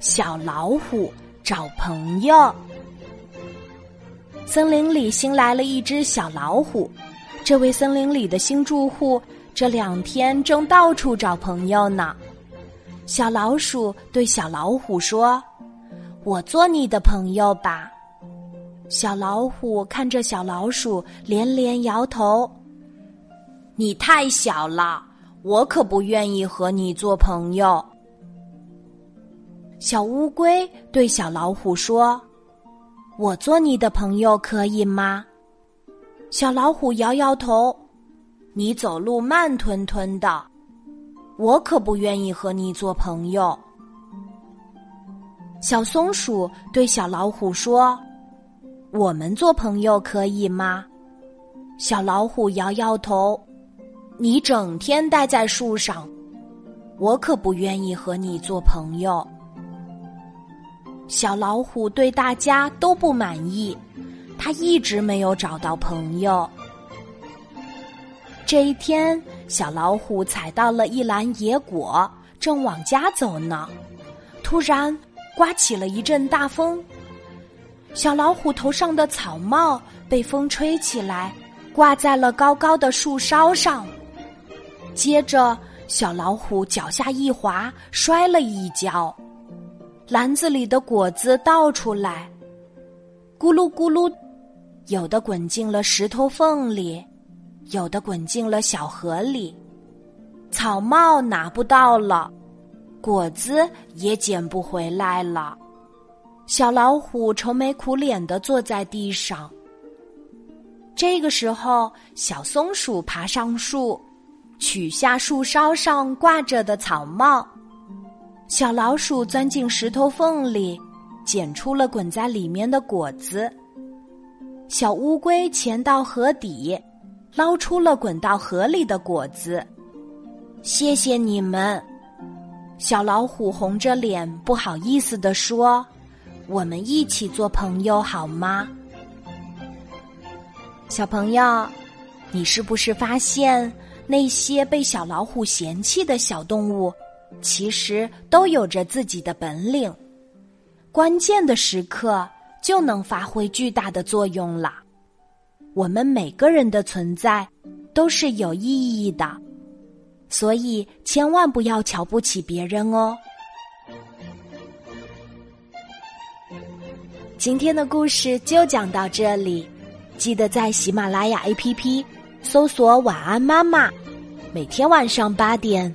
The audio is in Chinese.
小老虎找朋友。森林里新来了一只小老虎，这位森林里的新住户这两天正到处找朋友呢。小老鼠对小老虎说：“我做你的朋友吧。”小老虎看着小老鼠，连连摇头：“你太小了，我可不愿意和你做朋友。”小乌龟对小老虎说：“我做你的朋友可以吗？”小老虎摇摇头：“你走路慢吞吞的，我可不愿意和你做朋友。”小松鼠对小老虎说：“我们做朋友可以吗？”小老虎摇摇头：“你整天待在树上，我可不愿意和你做朋友。”小老虎对大家都不满意，他一直没有找到朋友。这一天，小老虎采到了一篮野果，正往家走呢，突然刮起了一阵大风，小老虎头上的草帽被风吹起来，挂在了高高的树梢上。接着，小老虎脚下一滑，摔了一跤。篮子里的果子倒出来，咕噜咕噜，有的滚进了石头缝里，有的滚进了小河里。草帽拿不到了，果子也捡不回来了。小老虎愁眉苦脸的坐在地上。这个时候，小松鼠爬上树，取下树梢上挂着的草帽。小老鼠钻进石头缝里，捡出了滚在里面的果子。小乌龟潜到河底，捞出了滚到河里的果子。谢谢你们，小老虎红着脸不好意思地说：“我们一起做朋友好吗？”小朋友，你是不是发现那些被小老虎嫌弃的小动物？其实都有着自己的本领，关键的时刻就能发挥巨大的作用了。我们每个人的存在都是有意义的，所以千万不要瞧不起别人哦。今天的故事就讲到这里，记得在喜马拉雅 APP 搜索“晚安妈妈”，每天晚上八点。